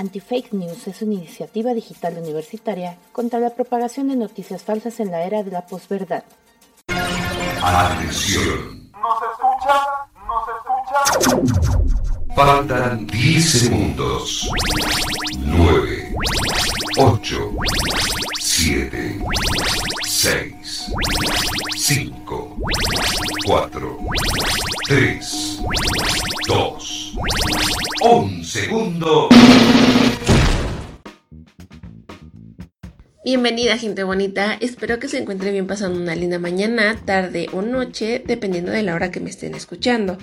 Anti-Fake News es una iniciativa digital universitaria contra la propagación de noticias falsas en la era de la posverdad. Atención. ¿Nos escucha? ¿Nos escucha? Faltan 10 segundos. 9, 8, Bienvenida gente bonita, espero que se encuentre bien pasando una linda mañana, tarde o noche, dependiendo de la hora que me estén escuchando.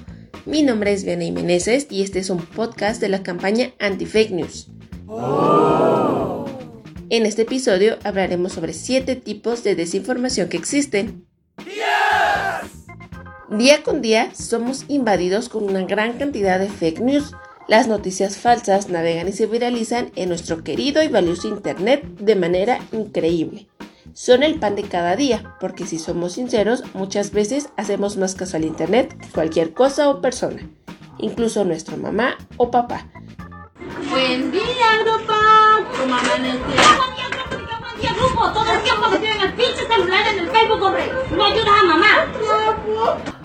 Mi nombre es Viana Meneses y este es un podcast de la campaña Anti-Fake News. En este episodio hablaremos sobre 7 tipos de desinformación que existen. Día con día somos invadidos con una gran cantidad de fake news. Las noticias falsas navegan y se viralizan en nuestro querido y valioso Internet de manera increíble. Son el pan de cada día, porque si somos sinceros, muchas veces hacemos más caso al Internet que cualquier cosa o persona, incluso nuestra mamá o papá. Buen día, Europa. ¿Cómo amanece? Buen día, grupo. Buen día, grupo. Todo el tiempo que tienen el pinche celular en el Facebook, hombre. No ayudas a mamá.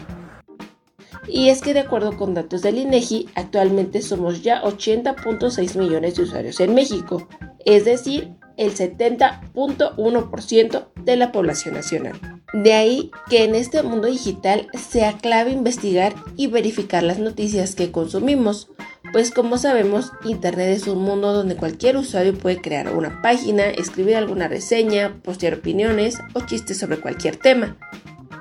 Y es que de acuerdo con datos del INEGI, actualmente somos ya 80.6 millones de usuarios en México, es decir, el 70.1% de la población nacional. De ahí que en este mundo digital sea clave investigar y verificar las noticias que consumimos, pues como sabemos, Internet es un mundo donde cualquier usuario puede crear una página, escribir alguna reseña, postear opiniones o chistes sobre cualquier tema.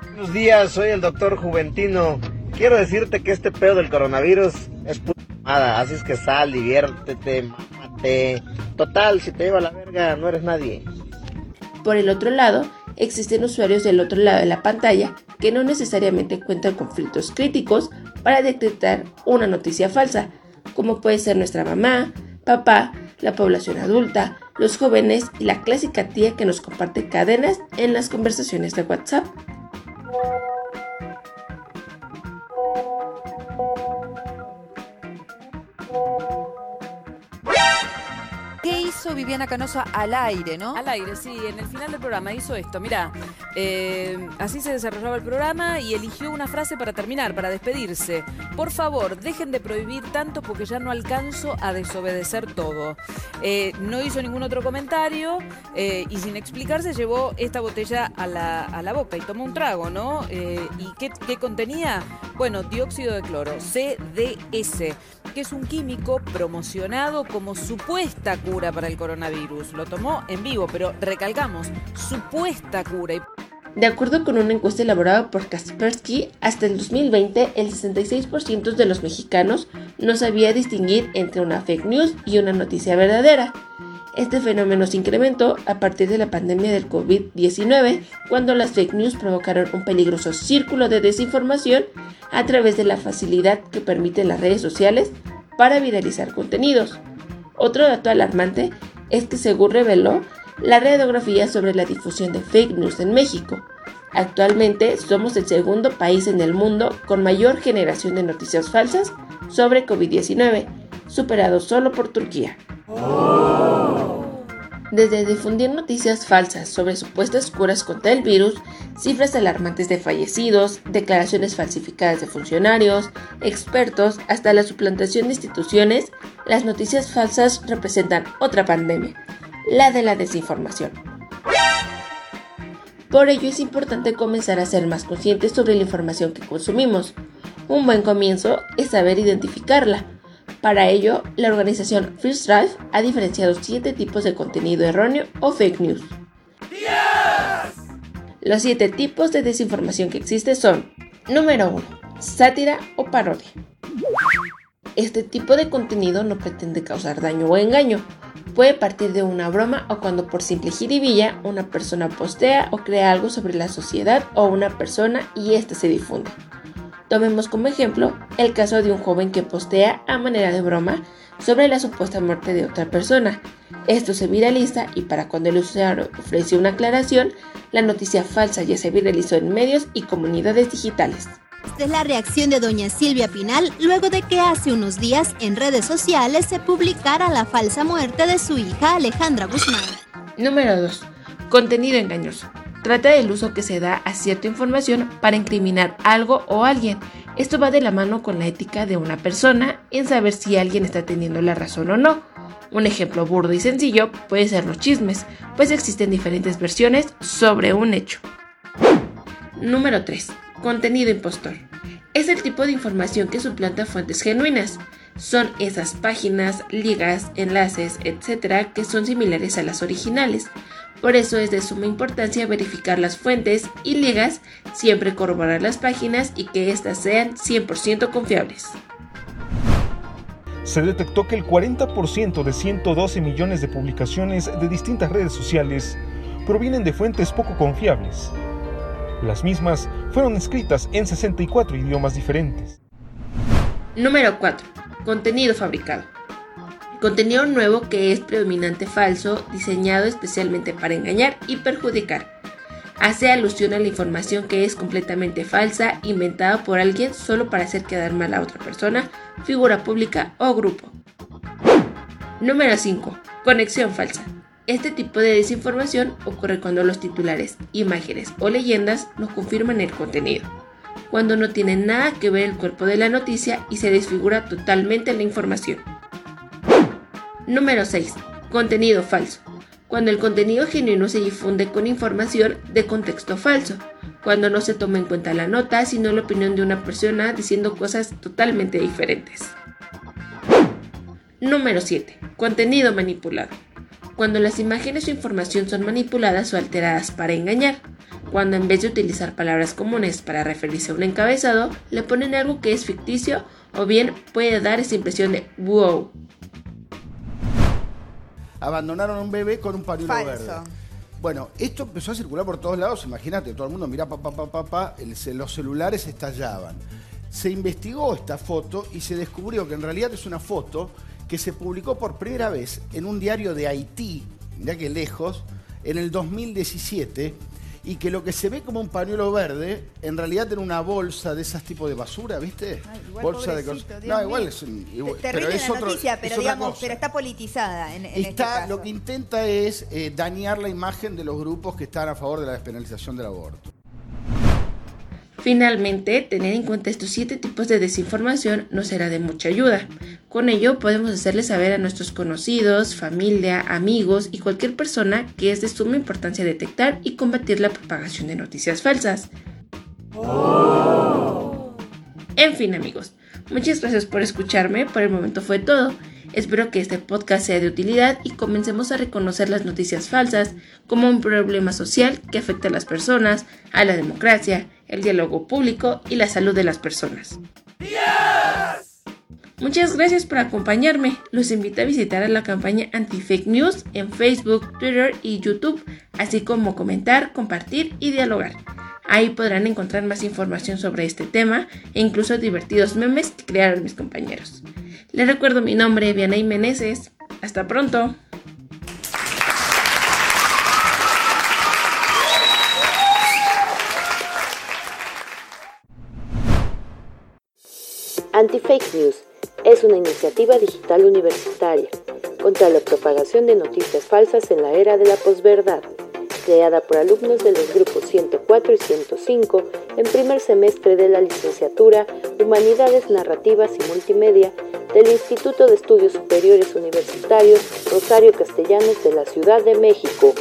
Buenos días, soy el doctor Juventino. Quiero decirte que este pedo del coronavirus es puta mamada, así es que sal, diviértete, mámate. Total, si te lleva la verga, no eres nadie. Por el otro lado, existen usuarios del otro lado de la pantalla que no necesariamente cuentan con filtros críticos para detectar una noticia falsa, como puede ser nuestra mamá, papá, la población adulta, los jóvenes y la clásica tía que nos comparte cadenas en las conversaciones de WhatsApp. Hizo Viviana Canosa al aire, no? Al aire, sí, en el final del programa hizo esto. Mira, eh, así se desarrollaba el programa y eligió una frase para terminar, para despedirse. Por favor, dejen de prohibir tanto porque ya no alcanzo a desobedecer todo. Eh, no hizo ningún otro comentario eh, y sin explicarse llevó esta botella a la, a la boca y tomó un trago, ¿no? ¿Y qué contenía? Bueno, dióxido de cloro, CDS, que es un químico promocionado como supuesta cura para el coronavirus. Lo tomó en vivo, pero recalcamos, supuesta cura. De acuerdo con una encuesta elaborada por Kaspersky, hasta el 2020 el 66% de los mexicanos no sabía distinguir entre una fake news y una noticia verdadera. Este fenómeno se incrementó a partir de la pandemia del COVID-19, cuando las fake news provocaron un peligroso círculo de desinformación a través de la facilidad que permiten las redes sociales para viralizar contenidos. Otro dato alarmante es que según reveló la radiografía sobre la difusión de fake news en México. Actualmente somos el segundo país en el mundo con mayor generación de noticias falsas sobre COVID-19, superado solo por Turquía. Desde difundir noticias falsas sobre supuestas curas contra el virus, cifras alarmantes de fallecidos, declaraciones falsificadas de funcionarios, expertos, hasta la suplantación de instituciones, las noticias falsas representan otra pandemia, la de la desinformación. Por ello es importante comenzar a ser más conscientes sobre la información que consumimos. Un buen comienzo es saber identificarla. Para ello, la organización First Drive ha diferenciado siete tipos de contenido erróneo o fake news. Los siete tipos de desinformación que existen son Número 1. Sátira o parodia. Este tipo de contenido no pretende causar daño o engaño. Puede partir de una broma o cuando por simple jiribilla una persona postea o crea algo sobre la sociedad o una persona y éste se difunde. Tomemos como ejemplo el caso de un joven que postea a manera de broma sobre la supuesta muerte de otra persona. Esto se viraliza y para cuando el usuario ofrece una aclaración, la noticia falsa ya se viralizó en medios y comunidades digitales. Esta es la reacción de doña Silvia Pinal luego de que hace unos días en redes sociales se publicara la falsa muerte de su hija Alejandra Guzmán. Número 2. Contenido engañoso. Trata del uso que se da a cierta información para incriminar algo o alguien. Esto va de la mano con la ética de una persona en saber si alguien está teniendo la razón o no. Un ejemplo burdo y sencillo puede ser los chismes, pues existen diferentes versiones sobre un hecho. Número 3. Contenido impostor. Es el tipo de información que suplanta fuentes genuinas. Son esas páginas, ligas, enlaces, etc. que son similares a las originales. Por eso es de suma importancia verificar las fuentes y ligas, siempre corroborar las páginas y que éstas sean 100% confiables. Se detectó que el 40% de 112 millones de publicaciones de distintas redes sociales provienen de fuentes poco confiables. Las mismas fueron escritas en 64 idiomas diferentes. Número 4. Contenido fabricado. Contenido nuevo que es predominante falso, diseñado especialmente para engañar y perjudicar. Hace alusión a la información que es completamente falsa, inventada por alguien solo para hacer quedar mal a otra persona, figura pública o grupo. Número 5. Conexión falsa. Este tipo de desinformación ocurre cuando los titulares, imágenes o leyendas no confirman el contenido, cuando no tiene nada que ver el cuerpo de la noticia y se desfigura totalmente la información. Número 6. Contenido falso. Cuando el contenido genuino se difunde con información de contexto falso, cuando no se toma en cuenta la nota, sino la opinión de una persona diciendo cosas totalmente diferentes. Número 7. Contenido manipulado. Cuando las imágenes o información son manipuladas o alteradas para engañar. Cuando en vez de utilizar palabras comunes para referirse a un encabezado, le ponen algo que es ficticio o bien puede dar esa impresión de wow. Abandonaron a un bebé con un pañuelo Falso. verde. Bueno, esto empezó a circular por todos lados, imagínate, todo el mundo mira papá, papá, papá, los celulares estallaban. Se investigó esta foto y se descubrió que en realidad es una foto que se publicó por primera vez en un diario de Haití, mirá que lejos, en el 2017, y que lo que se ve como un pañuelo verde, en realidad era una bolsa de esas tipos de basura, ¿viste? igual bolsa de. Dios No, igual mío. es un- igual- pero es la otro- noticia, pero digamos, cosa. pero está politizada en, en este Está, caso. lo que intenta es eh, dañar la imagen de los grupos que están a favor de la despenalización del aborto. Finalmente, tener en cuenta estos siete tipos de desinformación nos será de mucha ayuda. Con ello podemos hacerle saber a nuestros conocidos, familia, amigos y cualquier persona que es de suma importancia detectar y combatir la propagación de noticias falsas. En fin amigos, muchas gracias por escucharme, por el momento fue todo. Espero que este podcast sea de utilidad y comencemos a reconocer las noticias falsas como un problema social que afecta a las personas, a la democracia, el diálogo público y la salud de las personas. Muchas gracias por acompañarme. Los invito a visitar a la campaña Anti-Fake News en Facebook, Twitter y YouTube, así como comentar, compartir y dialogar. Ahí podrán encontrar más información sobre este tema e incluso divertidos memes que crearon mis compañeros. Les recuerdo mi nombre, Vianey Meneses. Hasta pronto. Anti-Fake News es una iniciativa digital universitaria contra la propagación de noticias falsas en la era de la posverdad, creada por alumnos de los grupos 104 y 105 en primer semestre de la licenciatura Humanidades Narrativas y Multimedia del Instituto de Estudios Superiores Universitarios Rosario Castellanos de la Ciudad de México.